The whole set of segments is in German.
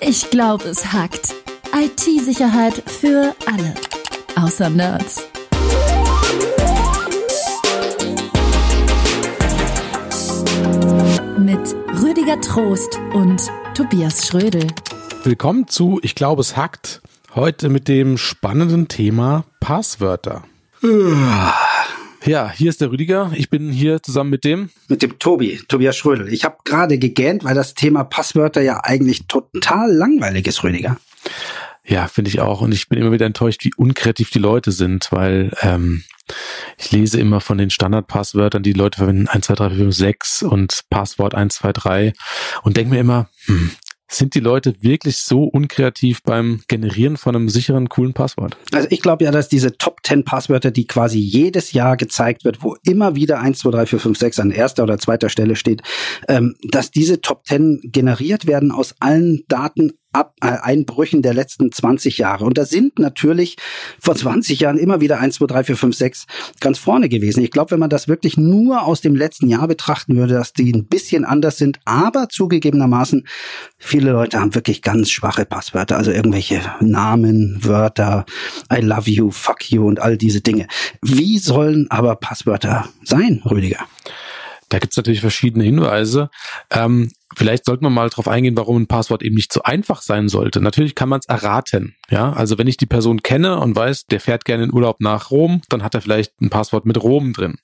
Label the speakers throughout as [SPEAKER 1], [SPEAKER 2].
[SPEAKER 1] Ich glaube, es hackt. IT-Sicherheit für alle. Außer Nerds. Mit Rüdiger Trost und Tobias Schrödel.
[SPEAKER 2] Willkommen zu Ich glaube, es hackt. Heute mit dem spannenden Thema Passwörter. Ja, hier ist der Rüdiger. Ich bin hier zusammen mit dem.
[SPEAKER 3] Mit dem Tobi, Tobias Schrödel. Ich habe gerade gegähnt, weil das Thema Passwörter ja eigentlich total langweilig ist, Rüdiger.
[SPEAKER 2] Ja, finde ich auch. Und ich bin immer wieder enttäuscht, wie unkreativ die Leute sind, weil ähm, ich lese immer von den Standardpasswörtern, die Leute verwenden 1, 2, 3, 4, 5, 6 und Passwort 1, 2, 3 und denke mir immer, hm, sind die Leute wirklich so unkreativ beim Generieren von einem sicheren, coolen Passwort?
[SPEAKER 3] Also ich glaube ja, dass diese Top 10 Passwörter, die quasi jedes Jahr gezeigt wird, wo immer wieder 1, 2, 3, 4, 5, 6 an erster oder zweiter Stelle steht, ähm, dass diese Top 10 generiert werden aus allen Daten Ab äh, Einbrüchen der letzten 20 Jahre. Und da sind natürlich vor 20 Jahren immer wieder 1, 2, 3, 4, 5, 6 ganz vorne gewesen. Ich glaube, wenn man das wirklich nur aus dem letzten Jahr betrachten würde, dass die ein bisschen anders sind, aber zugegebenermaßen, viele Leute haben wirklich ganz schwache Passwörter, also irgendwelche Namen, Wörter, I love you, fuck you und all diese Dinge. Wie sollen aber Passwörter sein, Rüdiger?
[SPEAKER 2] Da gibt's natürlich verschiedene Hinweise. Ähm, vielleicht sollte man mal darauf eingehen, warum ein Passwort eben nicht so einfach sein sollte. Natürlich kann man es erraten. Ja, also wenn ich die Person kenne und weiß, der fährt gerne in Urlaub nach Rom, dann hat er vielleicht ein Passwort mit Rom drin.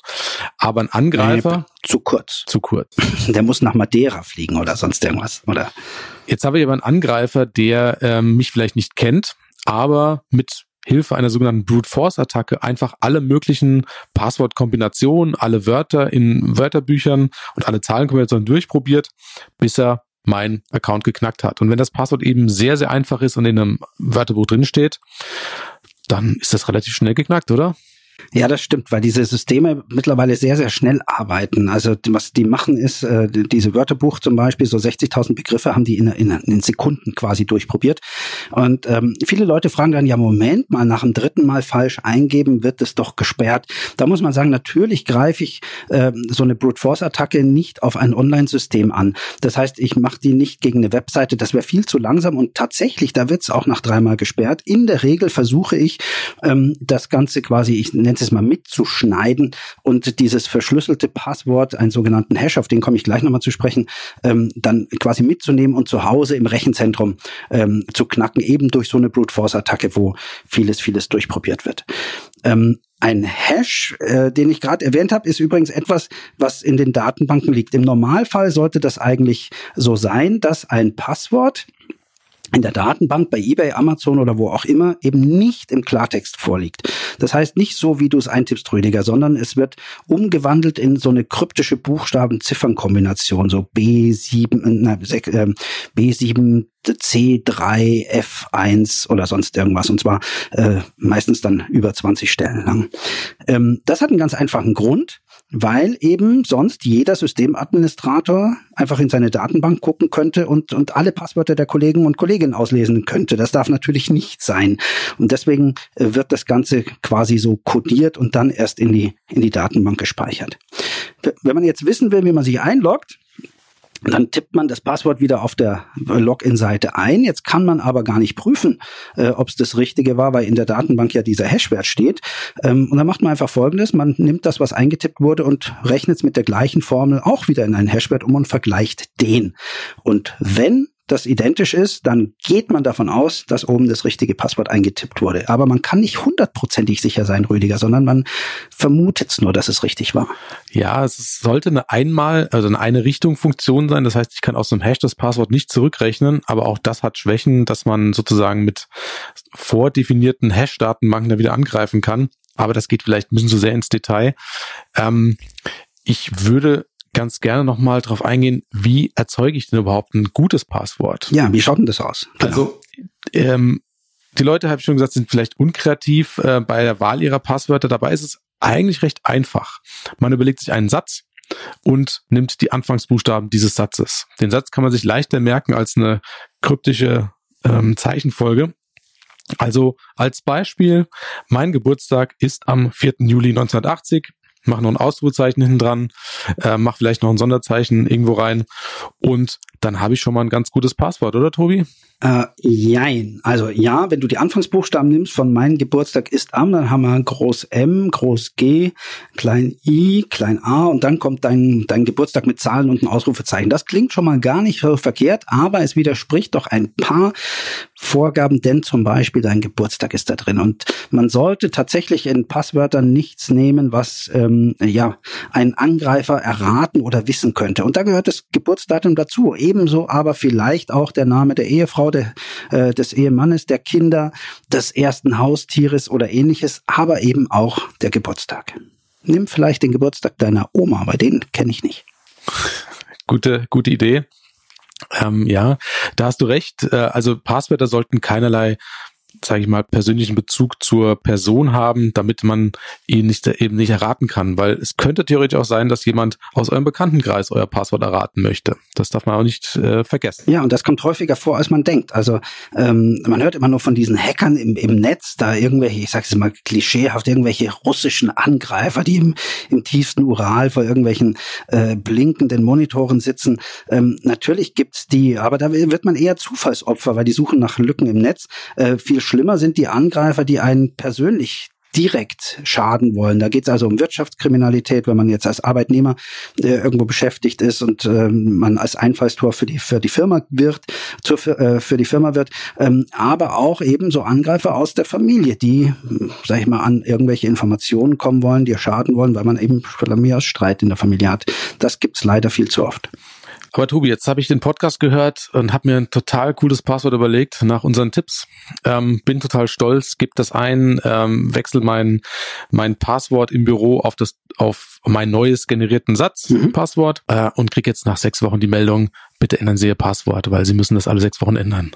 [SPEAKER 2] Aber ein Angreifer
[SPEAKER 3] nee, zu kurz.
[SPEAKER 2] Zu kurz.
[SPEAKER 3] Der muss nach Madeira fliegen oder sonst irgendwas, oder?
[SPEAKER 2] Jetzt habe ich aber einen Angreifer, der ähm, mich vielleicht nicht kennt, aber mit Hilfe einer sogenannten Brute Force Attacke einfach alle möglichen Passwortkombinationen, alle Wörter in Wörterbüchern und alle Zahlenkombinationen durchprobiert, bis er mein Account geknackt hat. Und wenn das Passwort eben sehr, sehr einfach ist und in einem Wörterbuch drinsteht, dann ist das relativ schnell geknackt, oder?
[SPEAKER 3] Ja, das stimmt, weil diese Systeme mittlerweile sehr, sehr schnell arbeiten. Also was die machen ist, äh, diese Wörterbuch zum Beispiel, so 60.000 Begriffe haben die in, in, in, Sekunden quasi durchprobiert. Und ähm, viele Leute fragen dann, ja Moment mal, nach dem dritten Mal falsch eingeben, wird es doch gesperrt. Da muss man sagen, natürlich greife ich äh, so eine Brute Force Attacke nicht auf ein Online-System an. Das heißt, ich mache die nicht gegen eine Webseite, das wäre viel zu langsam und tatsächlich, da wird es auch nach dreimal gesperrt. In der Regel versuche ich ähm, das Ganze quasi, ich nenne es mal mitzuschneiden und dieses verschlüsselte Passwort, einen sogenannten Hash, auf den komme ich gleich nochmal zu sprechen, ähm, dann quasi mitzunehmen und zu Hause im Rechenzentrum ähm, zu knacken, eben durch so eine Brute Force Attacke, wo vieles, vieles durchprobiert wird. Ähm, ein Hash, äh, den ich gerade erwähnt habe, ist übrigens etwas, was in den Datenbanken liegt. Im Normalfall sollte das eigentlich so sein, dass ein Passwort in der Datenbank bei eBay, Amazon oder wo auch immer eben nicht im Klartext vorliegt. Das heißt nicht so, wie du es eintippst, Rüdiger, sondern es wird umgewandelt in so eine kryptische Buchstaben-Ziffern-Kombination, so B7, na, äh, B7 C3, F1 oder sonst irgendwas. Und zwar äh, meistens dann über 20 Stellen lang. Ähm, das hat einen ganz einfachen Grund weil eben sonst jeder Systemadministrator einfach in seine Datenbank gucken könnte und, und alle Passwörter der Kollegen und Kolleginnen auslesen könnte. Das darf natürlich nicht sein. Und deswegen äh, wird das Ganze quasi so codiert und dann erst in die, in die Datenbank gespeichert. Wenn man jetzt wissen will, wie man sich einloggt, dann tippt man das Passwort wieder auf der Login-Seite ein. Jetzt kann man aber gar nicht prüfen, äh, ob es das Richtige war, weil in der Datenbank ja dieser Hashwert steht. Ähm, und dann macht man einfach Folgendes. Man nimmt das, was eingetippt wurde und rechnet es mit der gleichen Formel auch wieder in einen Hashwert um und vergleicht den. Und wenn das identisch ist, dann geht man davon aus, dass oben das richtige Passwort eingetippt wurde. Aber man kann nicht hundertprozentig sicher sein, Rüdiger, sondern man vermutet es nur, dass es richtig war.
[SPEAKER 2] Ja, es sollte eine einmal, also eine eine Richtung Funktion sein. Das heißt, ich kann aus einem Hash das Passwort nicht zurückrechnen, aber auch das hat Schwächen, dass man sozusagen mit vordefinierten Hash-Datenbanken da wieder angreifen kann. Aber das geht vielleicht ein bisschen zu sehr ins Detail. Ähm, ich würde ganz gerne nochmal drauf eingehen, wie erzeuge ich denn überhaupt ein gutes Passwort?
[SPEAKER 3] Ja, wie schaut denn das aus?
[SPEAKER 2] Genau. Also, ähm, die Leute, habe ich schon gesagt, sind vielleicht unkreativ äh, bei der Wahl ihrer Passwörter. Dabei ist es eigentlich recht einfach. Man überlegt sich einen Satz und nimmt die Anfangsbuchstaben dieses Satzes. Den Satz kann man sich leichter merken als eine kryptische ähm, Zeichenfolge. Also als Beispiel, mein Geburtstag ist am 4. Juli 1980. mach noch ein Ausrufezeichen hinten dran, äh, mach vielleicht noch ein Sonderzeichen irgendwo rein und dann habe ich schon mal ein ganz gutes Passwort, oder Tobi?
[SPEAKER 3] Äh, jein. Also ja, wenn du die Anfangsbuchstaben nimmst von mein Geburtstag ist am, dann haben wir groß M, groß G, klein I, klein A und dann kommt dein, dein Geburtstag mit Zahlen und ein Ausrufezeichen. Das klingt schon mal gar nicht so verkehrt, aber es widerspricht doch ein paar Vorgaben, denn zum Beispiel dein Geburtstag ist da drin. Und man sollte tatsächlich in Passwörtern nichts nehmen, was ähm, ja ein Angreifer erraten oder wissen könnte. Und da gehört das Geburtsdatum dazu. Ebenso aber vielleicht auch der Name der Ehefrau der, äh, des Ehemannes, der Kinder, des ersten Haustieres oder ähnliches, aber eben auch der Geburtstag. Nimm vielleicht den Geburtstag deiner Oma, bei den kenne ich nicht.
[SPEAKER 2] Gute, gute Idee. Ähm, ja, da hast du recht. Äh, also Passwörter sollten keinerlei sage ich mal, persönlichen Bezug zur Person haben, damit man ihn nicht eben nicht erraten kann. Weil es könnte theoretisch auch sein, dass jemand aus eurem Bekanntenkreis euer Passwort erraten möchte. Das darf man auch nicht äh, vergessen.
[SPEAKER 3] Ja, und das kommt häufiger vor, als man denkt. Also ähm, man hört immer nur von diesen Hackern im, im Netz, da irgendwelche, ich sage es mal klischeehaft, irgendwelche russischen Angreifer, die im, im tiefsten Ural vor irgendwelchen äh, blinkenden Monitoren sitzen. Ähm, natürlich gibt's die, aber da wird man eher Zufallsopfer, weil die suchen nach Lücken im Netz. Äh, viel schlimmer sind die Angreifer, die einen persönlich direkt schaden wollen. Da geht es also um Wirtschaftskriminalität, wenn man jetzt als Arbeitnehmer äh, irgendwo beschäftigt ist und ähm, man als Einfallstor für die für die Firma wird, zur, äh, für die Firma wird, ähm, aber auch eben so Angreifer aus der Familie, die, sag ich mal, an irgendwelche Informationen kommen wollen, die schaden wollen, weil man eben mehr als Streit in der Familie hat. Das gibt's leider viel zu oft.
[SPEAKER 2] Aber Tobi, jetzt habe ich den Podcast gehört und habe mir ein total cooles Passwort überlegt nach unseren Tipps. Ähm, bin total stolz, gebe das ein, ähm, wechsel mein mein Passwort im Büro auf das auf mein neues generierten Satz mhm. Passwort äh, und krieg jetzt nach sechs Wochen die Meldung, bitte ändern Sie Ihr Passwort, weil Sie müssen das alle sechs Wochen ändern.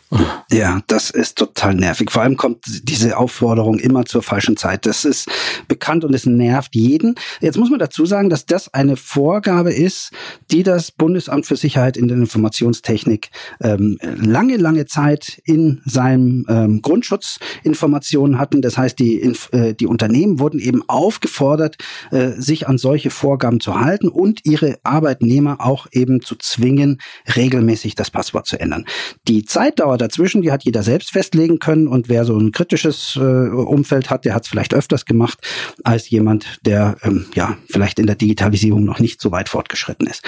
[SPEAKER 3] Ja, das ist total nervig. Vor allem kommt diese Aufforderung immer zur falschen Zeit. Das ist bekannt und es nervt jeden. Jetzt muss man dazu sagen, dass das eine Vorgabe ist, die das Bundesamt für Sicherheit in der Informationstechnik ähm, lange, lange Zeit in seinem ähm, Grundschutzinformationen hatten. Das heißt, die, äh, die Unternehmen wurden eben aufgefordert, äh, sich an solche Vorgaben zu halten und ihre Arbeitnehmer auch eben zu zwingen, regelmäßig das Passwort zu ändern. Die Zeitdauer dazwischen, die hat jeder selbst festlegen können und wer so ein kritisches äh, Umfeld hat, der hat es vielleicht öfters gemacht als jemand, der ähm, ja vielleicht in der Digitalisierung noch nicht so weit fortgeschritten ist.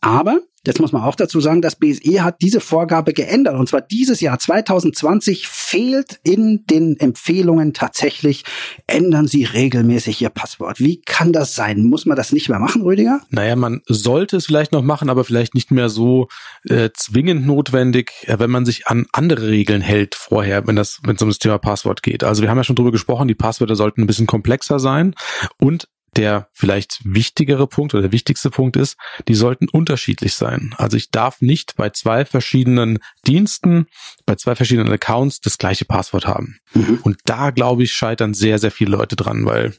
[SPEAKER 3] Aber Jetzt muss man auch dazu sagen, das BSE hat diese Vorgabe geändert. Und zwar dieses Jahr 2020 fehlt in den Empfehlungen tatsächlich, ändern Sie regelmäßig Ihr Passwort. Wie kann das sein? Muss man das nicht mehr machen, Rüdiger?
[SPEAKER 2] Naja, man sollte es vielleicht noch machen, aber vielleicht nicht mehr so äh, zwingend notwendig, äh, wenn man sich an andere Regeln hält vorher, wenn das, wenn es um das Thema Passwort geht. Also wir haben ja schon drüber gesprochen, die Passwörter sollten ein bisschen komplexer sein und der vielleicht wichtigere Punkt oder der wichtigste Punkt ist, die sollten unterschiedlich sein. Also ich darf nicht bei zwei verschiedenen Diensten, bei zwei verschiedenen Accounts das gleiche Passwort haben. Mhm. Und da, glaube ich, scheitern sehr, sehr viele Leute dran, weil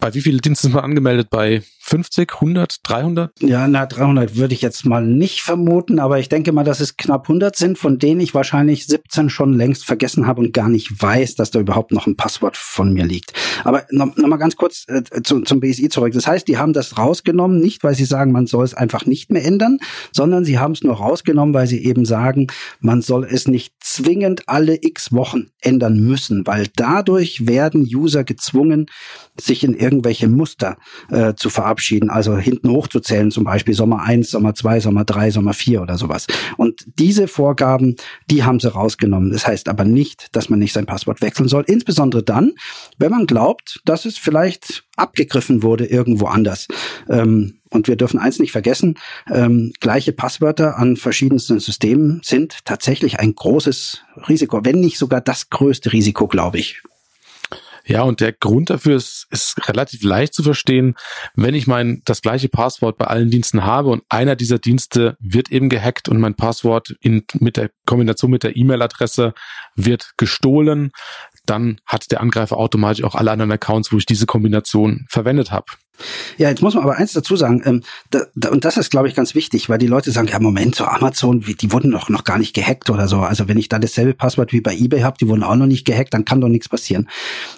[SPEAKER 2] bei wie vielen Diensten sind wir angemeldet? Bei 50, 100, 300?
[SPEAKER 3] Ja, na, 300 würde ich jetzt mal nicht vermuten, aber ich denke mal, dass es knapp 100 sind, von denen ich wahrscheinlich 17 schon längst vergessen habe und gar nicht weiß, dass da überhaupt noch ein Passwort von mir liegt. Aber noch, noch mal ganz kurz äh, zu, zum BSI zurück. Das heißt, die haben das rausgenommen, nicht weil sie sagen, man soll es einfach nicht mehr ändern, sondern sie haben es nur rausgenommen, weil sie eben sagen, man soll es nicht zwingend alle x Wochen ändern müssen, weil dadurch werden User gezwungen, sich in irgendwelche Muster äh, zu verabschieden, also hinten hochzuzählen, zum Beispiel Sommer 1, Sommer 2, Sommer 3, Sommer 4 oder sowas. Und diese Vorgaben, die haben sie rausgenommen. Das heißt aber nicht, dass man nicht sein Passwort wechseln soll, insbesondere dann, wenn man glaubt, dass es vielleicht abgegriffen wurde irgendwo anders. Ähm, und wir dürfen eins nicht vergessen, ähm, gleiche Passwörter an verschiedensten Systemen sind tatsächlich ein großes Risiko, wenn nicht sogar das größte Risiko, glaube ich.
[SPEAKER 2] Ja, und der Grund dafür ist, ist relativ leicht zu verstehen. Wenn ich mein das gleiche Passwort bei allen Diensten habe und einer dieser Dienste wird eben gehackt und mein Passwort in, mit der Kombination mit der E-Mail-Adresse wird gestohlen, dann hat der Angreifer automatisch auch alle anderen Accounts, wo ich diese Kombination verwendet habe.
[SPEAKER 3] Ja, jetzt muss man aber eins dazu sagen, ähm, da, da, und das ist, glaube ich, ganz wichtig, weil die Leute sagen, ja, Moment, so Amazon, die wurden doch noch gar nicht gehackt oder so. Also wenn ich da dasselbe Passwort wie bei eBay habe, die wurden auch noch nicht gehackt, dann kann doch nichts passieren.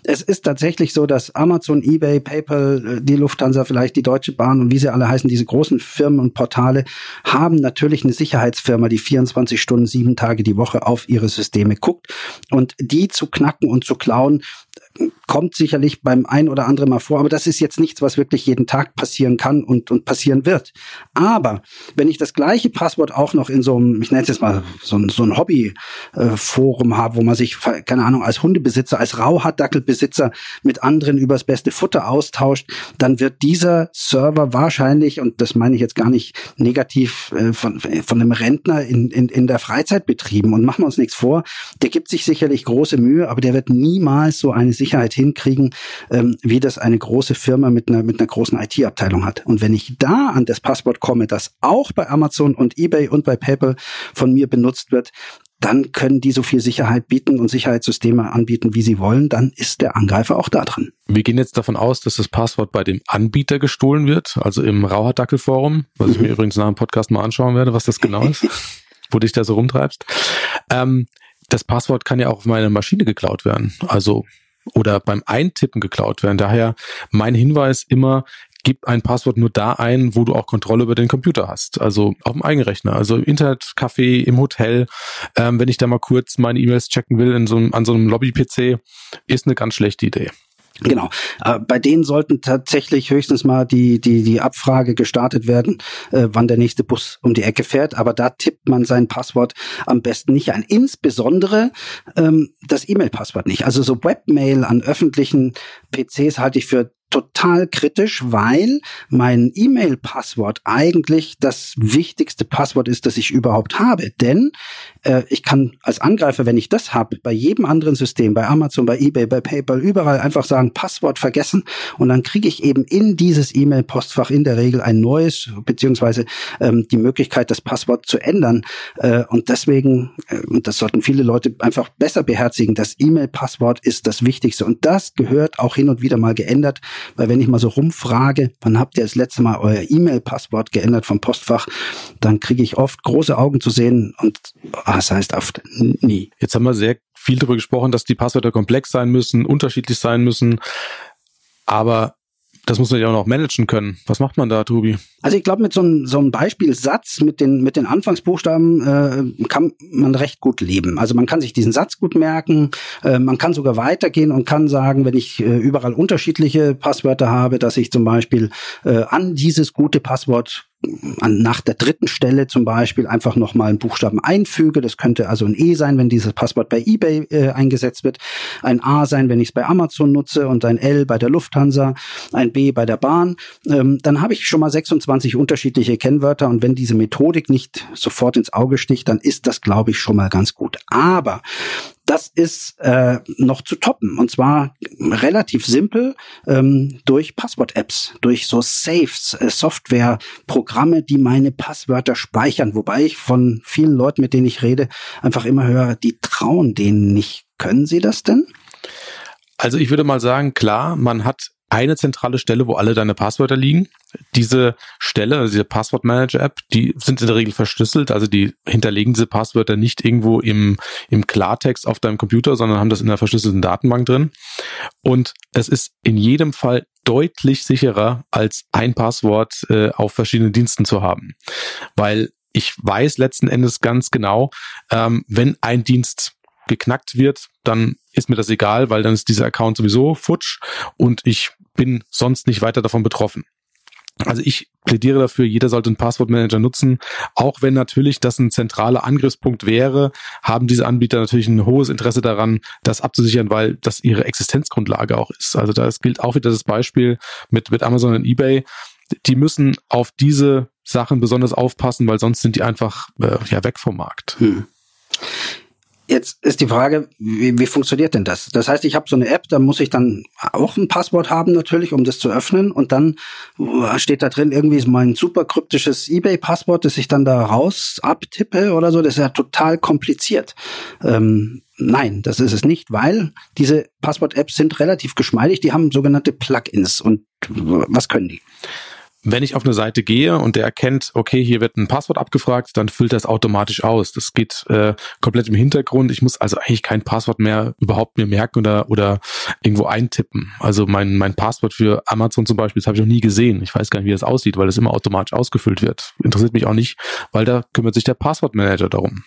[SPEAKER 3] Es ist tatsächlich so, dass Amazon, eBay, PayPal, äh, die Lufthansa, vielleicht die Deutsche Bahn und wie sie alle heißen, diese großen Firmen und Portale haben natürlich eine Sicherheitsfirma, die 24 Stunden, sieben Tage die Woche auf ihre Systeme guckt. Und die zu knacken und zu klauen, kommt sicherlich beim ein oder anderen mal vor, aber das ist jetzt nichts, was wirklich jeden Tag passieren kann und, und passieren wird. Aber wenn ich das gleiche Passwort auch noch in so einem, ich nenne es jetzt mal so, ein, so ein Hobby-Forum habe, wo man sich, keine Ahnung, als Hundebesitzer, als Rauhaardackelbesitzer mit anderen übers beste Futter austauscht, dann wird dieser Server wahrscheinlich, und das meine ich jetzt gar nicht negativ äh, von, von einem Rentner in, in, in der Freizeit betrieben. Und machen wir uns nichts vor, der gibt sich sicherlich große Mühe, aber der wird niemals so eine Sicherheit hinkriegen, ähm, wie das eine große Firma mit einer, mit einer großen IT-Abteilung hat. Und wenn ich da an das Passwort komme, das auch bei Amazon und eBay und bei PayPal von mir benutzt wird, dann können die so viel Sicherheit bieten und Sicherheitssysteme anbieten, wie sie wollen, dann ist der Angreifer auch da drin.
[SPEAKER 2] Wir gehen jetzt davon aus, dass das Passwort bei dem Anbieter gestohlen wird, also im Rauhardackel-Forum, was mhm. ich mir übrigens nach dem Podcast mal anschauen werde, was das genau ist, wo dich da so rumtreibst. Ähm, das Passwort kann ja auch auf meine Maschine geklaut werden. Also oder beim Eintippen geklaut werden. Daher mein Hinweis immer, gib ein Passwort nur da ein, wo du auch Kontrolle über den Computer hast. Also auf dem Eigenrechner, also im Internetcafé, im Hotel. Ähm, wenn ich da mal kurz meine E-Mails checken will in so einem, an so einem Lobby-PC, ist eine ganz schlechte Idee.
[SPEAKER 3] Genau. Äh, bei denen sollten tatsächlich höchstens mal die, die, die Abfrage gestartet werden, äh, wann der nächste Bus um die Ecke fährt. Aber da tippt man sein Passwort am besten nicht ein. Insbesondere ähm, das E-Mail-Passwort nicht. Also so Webmail an öffentlichen PCs halte ich für total kritisch, weil mein E-Mail-Passwort eigentlich das wichtigste Passwort ist, das ich überhaupt habe. Denn äh, ich kann als Angreifer, wenn ich das habe, bei jedem anderen System, bei Amazon, bei eBay, bei PayPal, überall einfach sagen, Passwort vergessen und dann kriege ich eben in dieses E-Mail-Postfach in der Regel ein neues, beziehungsweise ähm, die Möglichkeit, das Passwort zu ändern. Äh, und deswegen, äh, und das sollten viele Leute einfach besser beherzigen, das E-Mail-Passwort ist das Wichtigste. Und das gehört auch hin und wieder mal geändert weil wenn ich mal so rumfrage, wann habt ihr das letzte Mal euer E-Mail-Passwort geändert vom Postfach, dann kriege ich oft große Augen zu sehen und ah, das heißt oft nie.
[SPEAKER 2] Jetzt haben wir sehr viel darüber gesprochen, dass die Passwörter komplex sein müssen, unterschiedlich sein müssen. Aber das muss man ja auch noch managen können. Was macht man da, Tobi?
[SPEAKER 3] Also ich glaube, mit so einem, so einem Beispielsatz mit den, mit den Anfangsbuchstaben äh, kann man recht gut leben. Also man kann sich diesen Satz gut merken. Äh, man kann sogar weitergehen und kann sagen, wenn ich äh, überall unterschiedliche Passwörter habe, dass ich zum Beispiel äh, an dieses gute Passwort an, nach der dritten Stelle zum Beispiel einfach nochmal einen Buchstaben einfüge. Das könnte also ein E sein, wenn dieses Passwort bei eBay äh, eingesetzt wird, ein A sein, wenn ich es bei Amazon nutze und ein L bei der Lufthansa, ein B bei der Bahn. Ähm, dann habe ich schon mal 26 unterschiedliche Kennwörter und wenn diese Methodik nicht sofort ins Auge sticht, dann ist das, glaube ich, schon mal ganz gut. Aber das ist äh, noch zu toppen. Und zwar relativ simpel ähm, durch Passwort-Apps, durch so Saves, äh, Software-Programme, die meine Passwörter speichern. Wobei ich von vielen Leuten, mit denen ich rede, einfach immer höre, die trauen denen nicht. Können sie das denn?
[SPEAKER 2] Also ich würde mal sagen, klar, man hat eine zentrale Stelle, wo alle deine Passwörter liegen. Diese Stelle, also diese Passwortmanager-App, die sind in der Regel verschlüsselt, also die hinterlegen diese Passwörter nicht irgendwo im, im Klartext auf deinem Computer, sondern haben das in einer verschlüsselten Datenbank drin. Und es ist in jedem Fall deutlich sicherer, als ein Passwort äh, auf verschiedenen Diensten zu haben. Weil ich weiß letzten Endes ganz genau, ähm, wenn ein Dienst geknackt wird, dann ist mir das egal, weil dann ist dieser Account sowieso futsch und ich bin sonst nicht weiter davon betroffen. Also ich plädiere dafür, jeder sollte einen Passwortmanager nutzen. Auch wenn natürlich das ein zentraler Angriffspunkt wäre, haben diese Anbieter natürlich ein hohes Interesse daran, das abzusichern, weil das ihre Existenzgrundlage auch ist. Also da gilt auch wieder das Beispiel mit, mit Amazon und eBay. Die müssen auf diese Sachen besonders aufpassen, weil sonst sind die einfach äh, ja weg vom Markt. Hm.
[SPEAKER 3] Jetzt ist die Frage, wie, wie funktioniert denn das? Das heißt, ich habe so eine App, da muss ich dann auch ein Passwort haben natürlich, um das zu öffnen. Und dann steht da drin irgendwie mein super kryptisches eBay-Passwort, das ich dann da raus abtippe oder so. Das ist ja total kompliziert. Ähm, nein, das ist es nicht, weil diese Passwort-Apps sind relativ geschmeidig. Die haben sogenannte Plugins. Und was können die?
[SPEAKER 2] Wenn ich auf eine Seite gehe und der erkennt, okay, hier wird ein Passwort abgefragt, dann füllt das automatisch aus. Das geht äh, komplett im Hintergrund. Ich muss also eigentlich kein Passwort mehr überhaupt mir merken oder oder irgendwo eintippen. Also mein mein Passwort für Amazon zum Beispiel, das habe ich noch nie gesehen. Ich weiß gar nicht, wie das aussieht, weil das immer automatisch ausgefüllt wird. Interessiert mich auch nicht, weil da kümmert sich der Passwortmanager darum.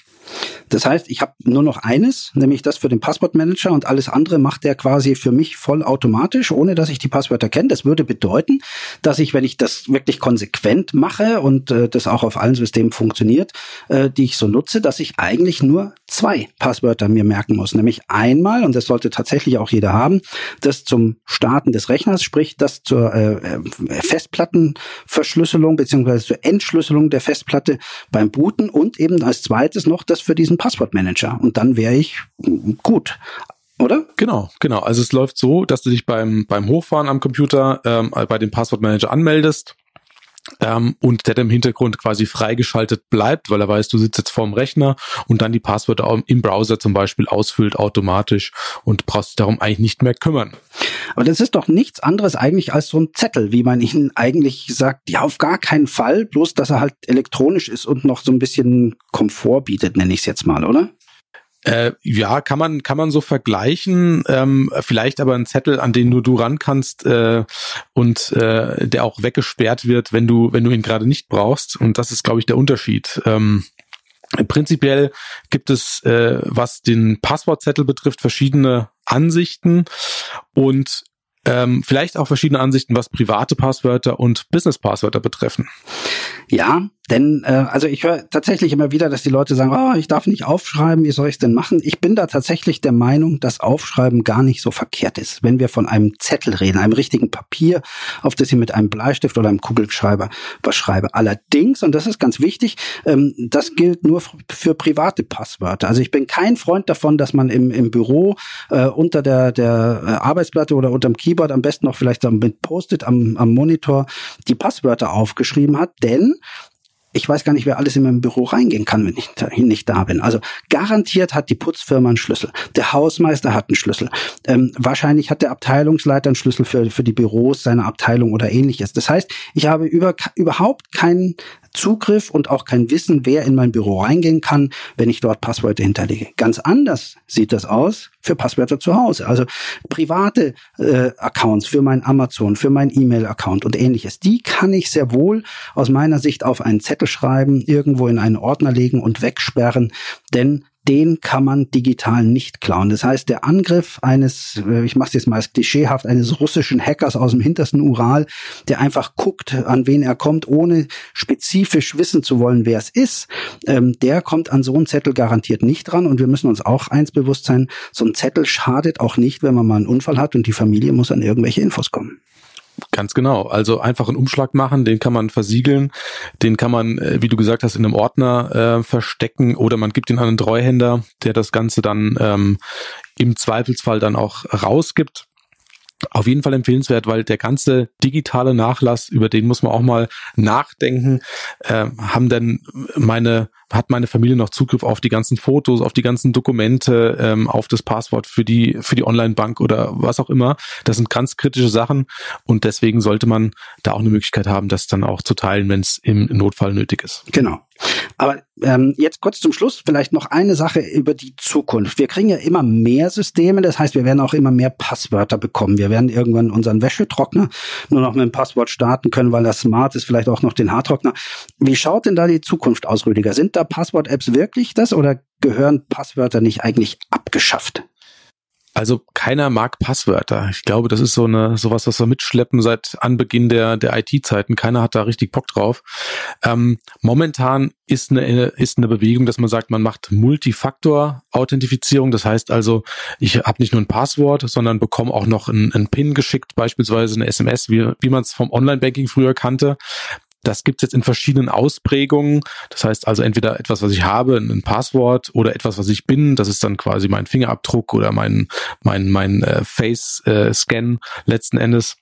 [SPEAKER 3] Das heißt, ich habe nur noch eines, nämlich das für den Passwortmanager und alles andere macht der quasi für mich vollautomatisch, ohne dass ich die Passwörter kenne. Das würde bedeuten, dass ich, wenn ich das wirklich konsequent mache und äh, das auch auf allen Systemen funktioniert, äh, die ich so nutze, dass ich eigentlich nur zwei Passwörter mir merken muss. Nämlich einmal, und das sollte tatsächlich auch jeder haben, das zum Starten des Rechners, sprich das zur äh, äh Festplattenverschlüsselung beziehungsweise zur Entschlüsselung der Festplatte beim Booten und eben als zweites noch das für diesen Passwortmanager. Und dann wäre ich gut oder?
[SPEAKER 2] Genau, genau. Also es läuft so, dass du dich beim, beim Hochfahren am Computer ähm, bei dem Passwortmanager anmeldest ähm, und der im Hintergrund quasi freigeschaltet bleibt, weil er weiß, du sitzt jetzt vorm Rechner und dann die Passwörter im Browser zum Beispiel ausfüllt automatisch und brauchst dich darum eigentlich nicht mehr kümmern.
[SPEAKER 3] Aber das ist doch nichts anderes eigentlich als so ein Zettel, wie man ihn eigentlich sagt, ja, auf gar keinen Fall, bloß dass er halt elektronisch ist und noch so ein bisschen Komfort bietet, nenne ich es jetzt mal, oder?
[SPEAKER 2] Äh, ja, kann man kann man so vergleichen. Ähm, vielleicht aber ein Zettel, an den nur du ran kannst äh, und äh, der auch weggesperrt wird, wenn du wenn du ihn gerade nicht brauchst. Und das ist, glaube ich, der Unterschied. Ähm, Prinzipiell gibt es, äh, was den Passwortzettel betrifft, verschiedene Ansichten und ähm, vielleicht auch verschiedene Ansichten, was private Passwörter und Business-Passwörter betreffen.
[SPEAKER 3] Ja, denn äh, also ich höre tatsächlich immer wieder, dass die Leute sagen, oh, ich darf nicht aufschreiben, wie soll ich es denn machen? Ich bin da tatsächlich der Meinung, dass Aufschreiben gar nicht so verkehrt ist. Wenn wir von einem Zettel reden, einem richtigen Papier, auf das ich mit einem Bleistift oder einem Kugelschreiber was schreibe. Allerdings, und das ist ganz wichtig, ähm, das gilt nur für private Passwörter. Also ich bin kein Freund davon, dass man im, im Büro äh, unter der, der äh, Arbeitsplatte oder unterm Keyboard am besten noch vielleicht mit Post-it am, am Monitor die Passwörter aufgeschrieben hat, denn ich weiß gar nicht, wer alles in meinem Büro reingehen kann, wenn ich nicht da bin. Also garantiert hat die Putzfirma einen Schlüssel. Der Hausmeister hat einen Schlüssel. Ähm, wahrscheinlich hat der Abteilungsleiter einen Schlüssel für, für die Büros seiner Abteilung oder ähnliches. Das heißt, ich habe über, überhaupt keinen Zugriff und auch kein Wissen, wer in mein Büro reingehen kann, wenn ich dort Passwörter hinterlege. Ganz anders sieht das aus für Passwörter zu Hause. Also private äh, Accounts für mein Amazon, für mein E-Mail-Account und ähnliches. Die kann ich sehr wohl aus meiner Sicht auf einen Zettel schreiben, irgendwo in einen Ordner legen und wegsperren, denn den kann man digital nicht klauen. Das heißt, der Angriff eines, äh, ich mache es jetzt mal klischeehaft, eines russischen Hackers aus dem hintersten Ural, der einfach guckt, an wen er kommt, ohne spezifisch wissen zu wollen, wer es ist, ähm, der kommt an so einen Zettel garantiert nicht dran. Und wir müssen uns auch eins bewusst sein, so ein Zettel schadet auch nicht, wenn man mal einen Unfall hat und die Familie muss an irgendwelche Infos kommen.
[SPEAKER 2] Ganz genau. Also einfach einen Umschlag machen, den kann man versiegeln, den kann man, äh, wie du gesagt hast, in einem Ordner äh, verstecken oder man gibt ihn an einen Treuhänder, der das Ganze dann ähm, im Zweifelsfall dann auch rausgibt. Auf jeden Fall empfehlenswert, weil der ganze digitale Nachlass, über den muss man auch mal nachdenken. Äh, haben denn meine hat meine Familie noch Zugriff auf die ganzen Fotos, auf die ganzen Dokumente, ähm, auf das Passwort für die, für die Online-Bank oder was auch immer. Das sind ganz kritische Sachen und deswegen sollte man da auch eine Möglichkeit haben, das dann auch zu teilen, wenn es im Notfall nötig ist.
[SPEAKER 3] Genau. Aber ähm, jetzt kurz zum Schluss vielleicht noch eine Sache über die Zukunft. Wir kriegen ja immer mehr Systeme, das heißt, wir werden auch immer mehr Passwörter bekommen. Wir werden irgendwann unseren Wäschetrockner nur noch mit dem Passwort starten können, weil das smart ist, vielleicht auch noch den Haartrockner. Wie schaut denn da die Zukunft aus, Rüdiger? Sind da Passwort-Apps wirklich das oder gehören Passwörter nicht eigentlich abgeschafft?
[SPEAKER 2] Also keiner mag Passwörter. Ich glaube, das ist so eine sowas, was wir mitschleppen seit Anbeginn der der IT-Zeiten. Keiner hat da richtig Bock drauf. Ähm, momentan ist eine ist eine Bewegung, dass man sagt, man macht Multifaktor-Authentifizierung. Das heißt also, ich habe nicht nur ein Passwort, sondern bekomme auch noch einen, einen PIN geschickt, beispielsweise eine SMS, wie wie man es vom Online-Banking früher kannte. Das gibt's jetzt in verschiedenen Ausprägungen. Das heißt also entweder etwas, was ich habe, ein Passwort oder etwas, was ich bin. Das ist dann quasi mein Fingerabdruck oder mein, mein, mein äh, Face-Scan äh, letzten Endes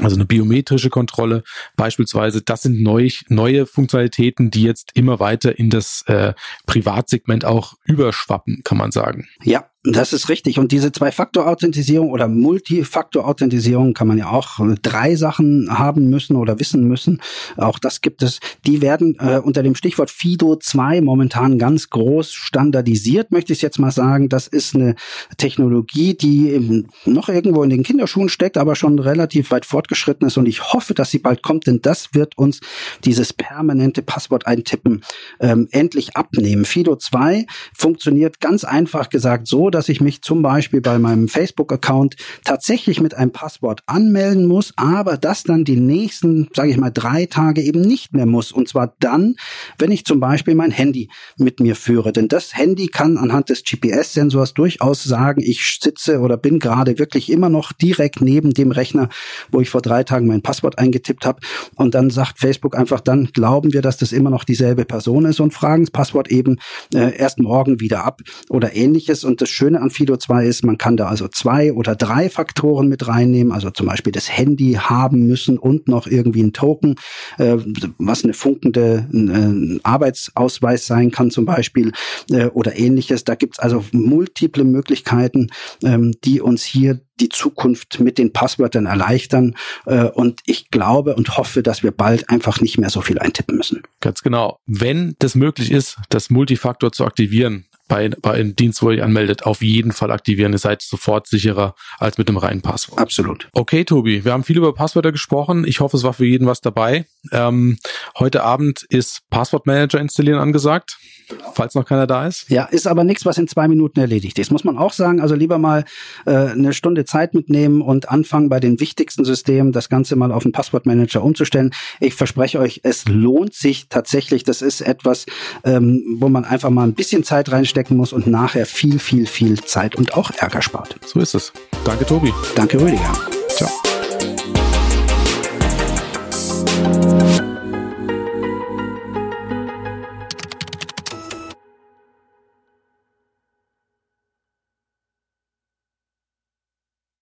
[SPEAKER 2] also eine biometrische Kontrolle beispielsweise. Das sind neu, neue Funktionalitäten, die jetzt immer weiter in das äh, Privatsegment auch überschwappen, kann man sagen.
[SPEAKER 3] Ja, das ist richtig. Und diese Zwei-Faktor-Authentisierung oder Multifaktor-Authentisierung kann man ja auch drei Sachen haben müssen oder wissen müssen. Auch das gibt es. Die werden äh, unter dem Stichwort FIDO 2 momentan ganz groß standardisiert, möchte ich jetzt mal sagen. Das ist eine Technologie, die noch irgendwo in den Kinderschuhen steckt, aber schon relativ weit fortgeschritten ist. Und ich hoffe, dass sie bald kommt, denn das wird uns dieses permanente Passwort eintippen ähm, endlich abnehmen. FIDO 2 funktioniert ganz einfach gesagt so, dass ich mich zum Beispiel bei meinem Facebook-Account tatsächlich mit einem Passwort anmelden muss, aber das dann die nächsten, sage ich mal, drei Tage eben nicht mehr muss. Und zwar dann, wenn ich zum Beispiel mein Handy mit mir führe. Denn das Handy kann anhand des GPS-Sensors durchaus sagen, ich sitze oder bin gerade wirklich immer noch direkt neben dem Rechner, wo ich vor drei Tagen mein Passwort eingetippt habe. Und dann sagt Facebook einfach, dann glauben wir, dass das immer noch dieselbe Person ist und fragen das Passwort eben äh, erst morgen wieder ab oder ähnliches. Und das Schöne an Fido 2 ist, man kann da also zwei oder drei Faktoren mit reinnehmen, also zum Beispiel das Handy haben müssen und noch irgendwie ein Token, äh, was eine funkende äh, Arbeitsausweis sein kann zum Beispiel äh, oder ähnliches. Da gibt's also multiple Möglichkeiten, ähm, die uns hier die Zukunft mit den Passwörtern erleichtern. Äh, und ich glaube und hoffe, dass wir bald einfach nicht mehr so viel eintippen müssen.
[SPEAKER 2] Ganz genau. Wenn das möglich ist, das Multifaktor zu aktivieren, bei, bei einem Dienst, wo ihr anmeldet, auf jeden Fall aktivieren. Ihr seid sofort sicherer als mit einem reinen Passwort.
[SPEAKER 3] Absolut.
[SPEAKER 2] Okay, Tobi, wir haben viel über Passwörter gesprochen. Ich hoffe, es war für jeden was dabei. Ähm, heute Abend ist Passwortmanager installieren angesagt, falls noch keiner da ist.
[SPEAKER 3] Ja, ist aber nichts, was in zwei Minuten erledigt ist. Muss man auch sagen. Also lieber mal äh, eine Stunde Zeit mitnehmen und anfangen bei den wichtigsten Systemen, das Ganze mal auf den Passwortmanager umzustellen. Ich verspreche euch, es lohnt sich tatsächlich. Das ist etwas, ähm, wo man einfach mal ein bisschen Zeit reinsteckt stecken muss und nachher viel, viel, viel Zeit und auch Ärger spart.
[SPEAKER 2] So ist es. Danke, Tobi.
[SPEAKER 3] Danke, Rüdiger. Ciao.